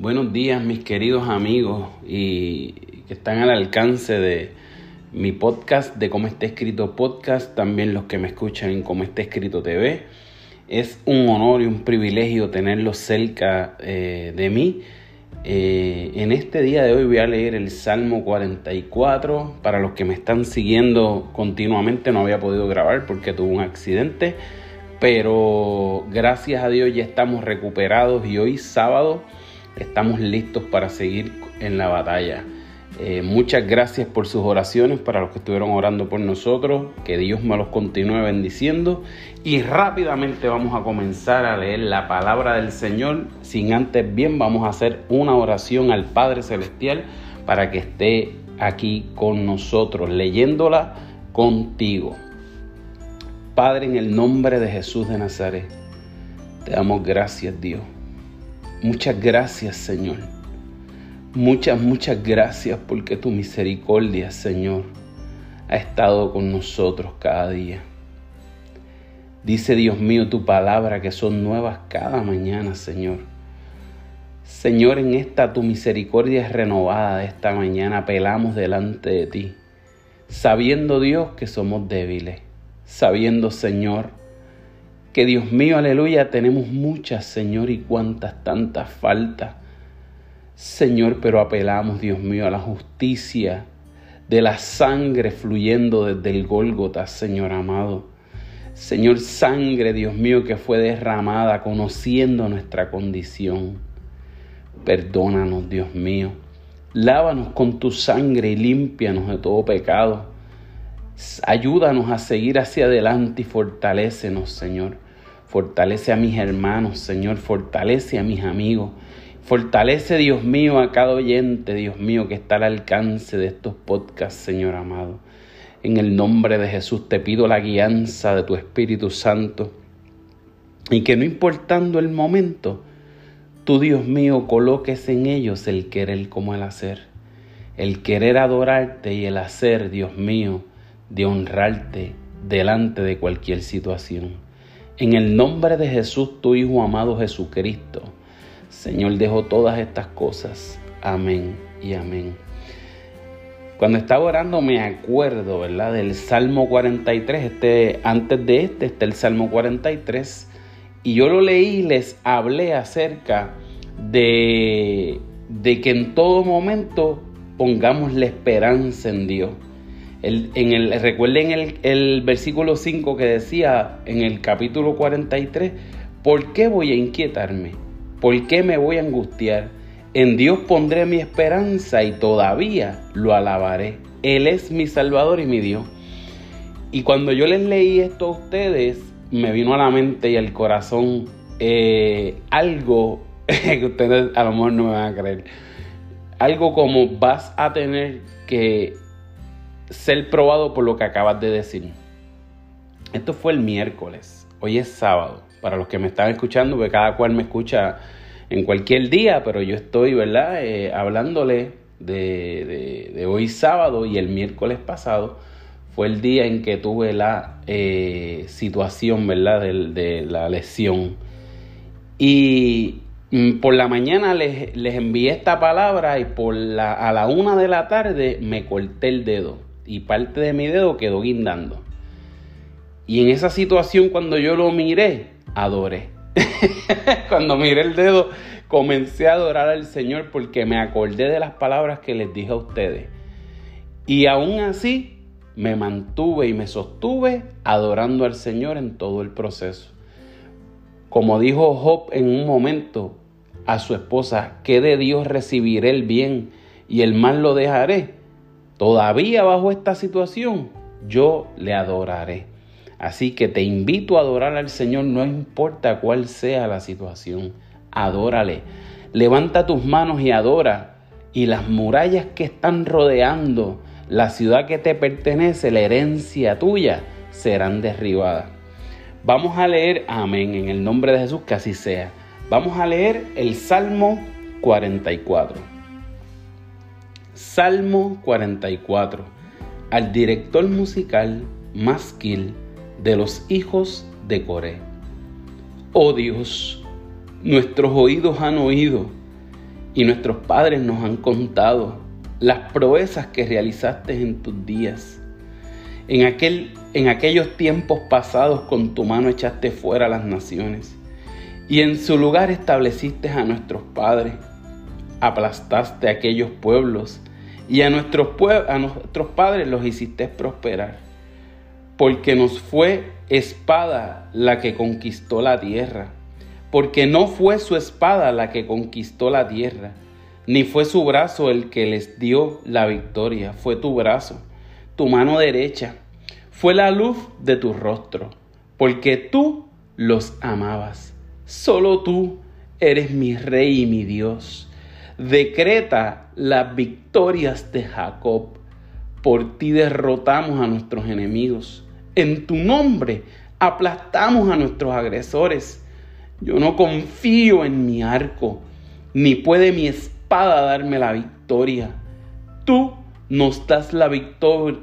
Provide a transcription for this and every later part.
Buenos días mis queridos amigos y que están al alcance de mi podcast de Cómo está escrito podcast, también los que me escuchan en Cómo está escrito TV. Es un honor y un privilegio tenerlos cerca eh, de mí. Eh, en este día de hoy voy a leer el Salmo 44. Para los que me están siguiendo continuamente no había podido grabar porque tuve un accidente. Pero gracias a Dios ya estamos recuperados y hoy sábado estamos listos para seguir en la batalla. Eh, muchas gracias por sus oraciones para los que estuvieron orando por nosotros. Que Dios me los continúe bendiciendo. Y rápidamente vamos a comenzar a leer la palabra del Señor. Sin antes bien vamos a hacer una oración al Padre Celestial para que esté aquí con nosotros, leyéndola contigo. Padre, en el nombre de Jesús de Nazaret, te damos gracias Dios Muchas gracias, Señor. Muchas, muchas gracias porque tu misericordia, Señor, ha estado con nosotros cada día. Dice Dios mío tu palabra que son nuevas cada mañana, Señor. Señor, en esta tu misericordia es renovada esta mañana, apelamos delante de ti, sabiendo Dios que somos débiles, sabiendo Señor que Dios mío, aleluya, tenemos muchas, Señor, y cuántas tantas faltas. Señor, pero apelamos, Dios mío, a la justicia de la sangre fluyendo desde el Gólgota, Señor amado. Señor, sangre, Dios mío, que fue derramada conociendo nuestra condición. Perdónanos, Dios mío. Lávanos con tu sangre y límpianos de todo pecado. Ayúdanos a seguir hacia adelante y fortalécenos, Señor. Fortalece a mis hermanos, Señor. Fortalece a mis amigos. Fortalece, Dios mío, a cada oyente, Dios mío, que está al alcance de estos podcasts, Señor amado. En el nombre de Jesús te pido la guianza de tu Espíritu Santo. Y que no importando el momento, tú, Dios mío, coloques en ellos el querer como el hacer. El querer adorarte y el hacer, Dios mío, de honrarte delante de cualquier situación. En el nombre de Jesús, tu Hijo amado Jesucristo. Señor, dejo todas estas cosas. Amén y amén. Cuando estaba orando me acuerdo, ¿verdad? Del Salmo 43. Este, antes de este está el Salmo 43. Y yo lo leí y les hablé acerca de, de que en todo momento pongamos la esperanza en Dios el, recuerden el, el versículo 5 que decía en el capítulo 43, ¿por qué voy a inquietarme? ¿Por qué me voy a angustiar? En Dios pondré mi esperanza y todavía lo alabaré. Él es mi Salvador y mi Dios. Y cuando yo les leí esto a ustedes, me vino a la mente y al corazón eh, algo que ustedes a lo mejor no me van a creer. Algo como vas a tener que ser probado por lo que acabas de decir. Esto fue el miércoles, hoy es sábado. Para los que me están escuchando, porque cada cual me escucha en cualquier día, pero yo estoy, ¿verdad? Eh, hablándole de, hoy sábado y el miércoles pasado fue el día en que tuve la eh, situación, ¿verdad? De, la lesión. Y mm, por la mañana les, les, envié esta palabra y por la, a la una de la tarde me corté el dedo y parte de mi dedo quedó guindando. Y en esa situación cuando yo lo miré, adoré. cuando miré el dedo, comencé a adorar al Señor porque me acordé de las palabras que les dije a ustedes. Y aún así me mantuve y me sostuve adorando al Señor en todo el proceso. Como dijo Job en un momento a su esposa, que de Dios recibiré el bien y el mal lo dejaré todavía bajo esta situación, yo le adoraré. Así que te invito a adorar al Señor, no importa cuál sea la situación, adórale. Levanta tus manos y adora. Y las murallas que están rodeando la ciudad que te pertenece, la herencia tuya, serán derribadas. Vamos a leer, amén, en el nombre de Jesús, que así sea. Vamos a leer el Salmo 44. Salmo 44 al director musical Masquil de los hijos de Coré. Oh Dios, nuestros oídos han oído Y nuestros padres nos han contado las proezas que realizaste en tus días. En, aquel, en aquellos tiempos pasados con tu mano echaste fuera a las naciones y en su lugar estableciste a nuestros padres. Aplastaste a aquellos pueblos y a nuestros, a nuestros padres los hiciste prosperar. Porque nos fue espada la que conquistó la tierra. Porque no fue su espada la que conquistó la tierra ni fue su brazo el que les dio la victoria, fue tu brazo, tu mano derecha, fue la luz de tu rostro, porque tú los amabas. Solo tú eres mi rey y mi Dios. Decreta las victorias de Jacob. Por ti derrotamos a nuestros enemigos. En tu nombre aplastamos a nuestros agresores. Yo no confío en mi arco, ni puede mi para darme la victoria. Tú nos das la,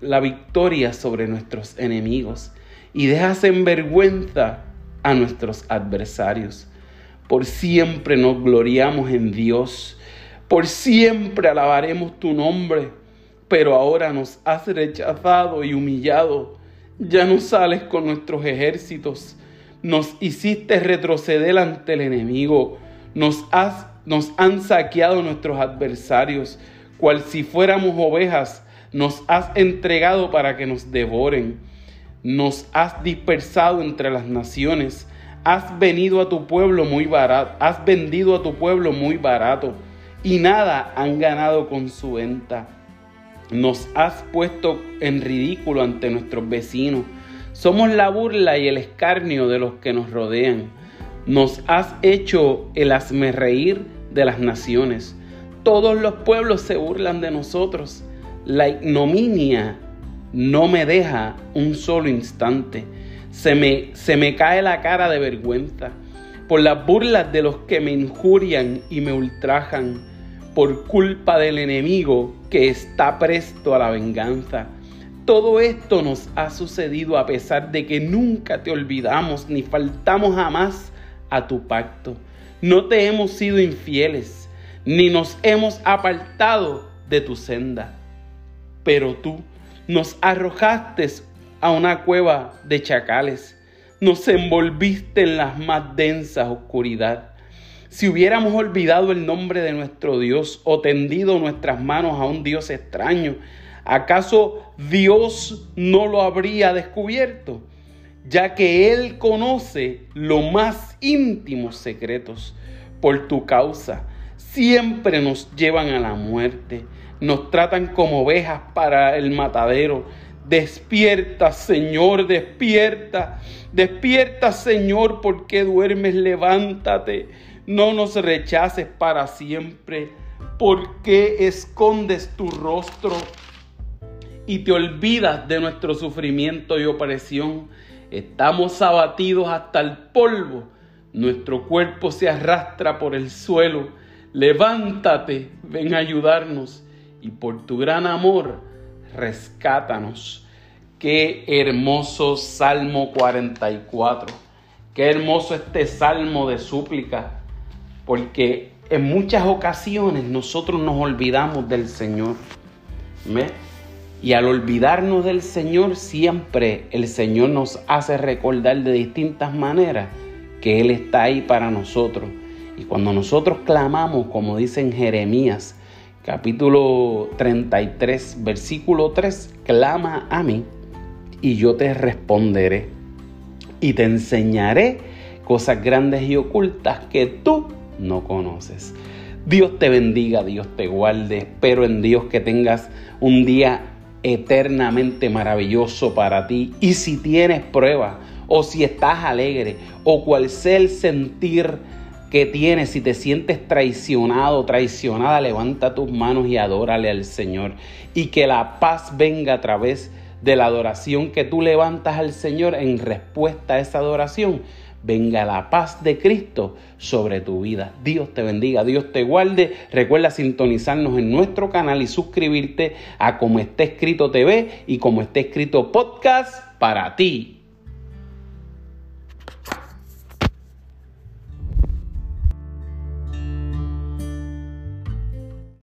la victoria sobre nuestros enemigos y dejas en vergüenza a nuestros adversarios. Por siempre nos gloriamos en Dios. Por siempre alabaremos tu nombre. Pero ahora nos has rechazado y humillado. Ya no sales con nuestros ejércitos. Nos hiciste retroceder ante el enemigo. Nos has nos han saqueado nuestros adversarios, cual si fuéramos ovejas, nos has entregado para que nos devoren. Nos has dispersado entre las naciones. Has venido a tu pueblo muy barato, has vendido a tu pueblo muy barato y nada han ganado con su venta. Nos has puesto en ridículo ante nuestros vecinos. Somos la burla y el escarnio de los que nos rodean. Nos has hecho el reír de las naciones. Todos los pueblos se burlan de nosotros. La ignominia no me deja un solo instante. Se me, se me cae la cara de vergüenza por las burlas de los que me injurian y me ultrajan, por culpa del enemigo que está presto a la venganza. Todo esto nos ha sucedido a pesar de que nunca te olvidamos ni faltamos jamás a tu pacto. No te hemos sido infieles, ni nos hemos apartado de tu senda. Pero tú nos arrojaste a una cueva de chacales, nos envolviste en las más densas oscuridad. Si hubiéramos olvidado el nombre de nuestro Dios o tendido nuestras manos a un Dios extraño, ¿acaso Dios no lo habría descubierto? ya que Él conoce los más íntimos secretos. Por tu causa, siempre nos llevan a la muerte, nos tratan como ovejas para el matadero. Despierta, Señor, despierta, despierta, Señor, porque duermes, levántate, no nos rechaces para siempre, porque escondes tu rostro y te olvidas de nuestro sufrimiento y opresión Estamos abatidos hasta el polvo. Nuestro cuerpo se arrastra por el suelo. Levántate, ven a ayudarnos y por tu gran amor, rescátanos. Qué hermoso Salmo 44. Qué hermoso este salmo de súplica, porque en muchas ocasiones nosotros nos olvidamos del Señor. Y al olvidarnos del Señor, siempre el Señor nos hace recordar de distintas maneras que Él está ahí para nosotros. Y cuando nosotros clamamos, como dice en Jeremías, capítulo 33, versículo 3, clama a mí y yo te responderé y te enseñaré cosas grandes y ocultas que tú no conoces. Dios te bendiga, Dios te guarde. Espero en Dios que tengas un día eternamente maravilloso para ti. Y si tienes pruebas, o si estás alegre, o cual sea el sentir que tienes, si te sientes traicionado, traicionada, levanta tus manos y adórale al Señor. Y que la paz venga a través de la adoración que tú levantas al Señor en respuesta a esa adoración venga la paz de Cristo sobre tu vida. Dios te bendiga, Dios te guarde. Recuerda sintonizarnos en nuestro canal y suscribirte a Como está escrito TV y Como está escrito podcast para ti.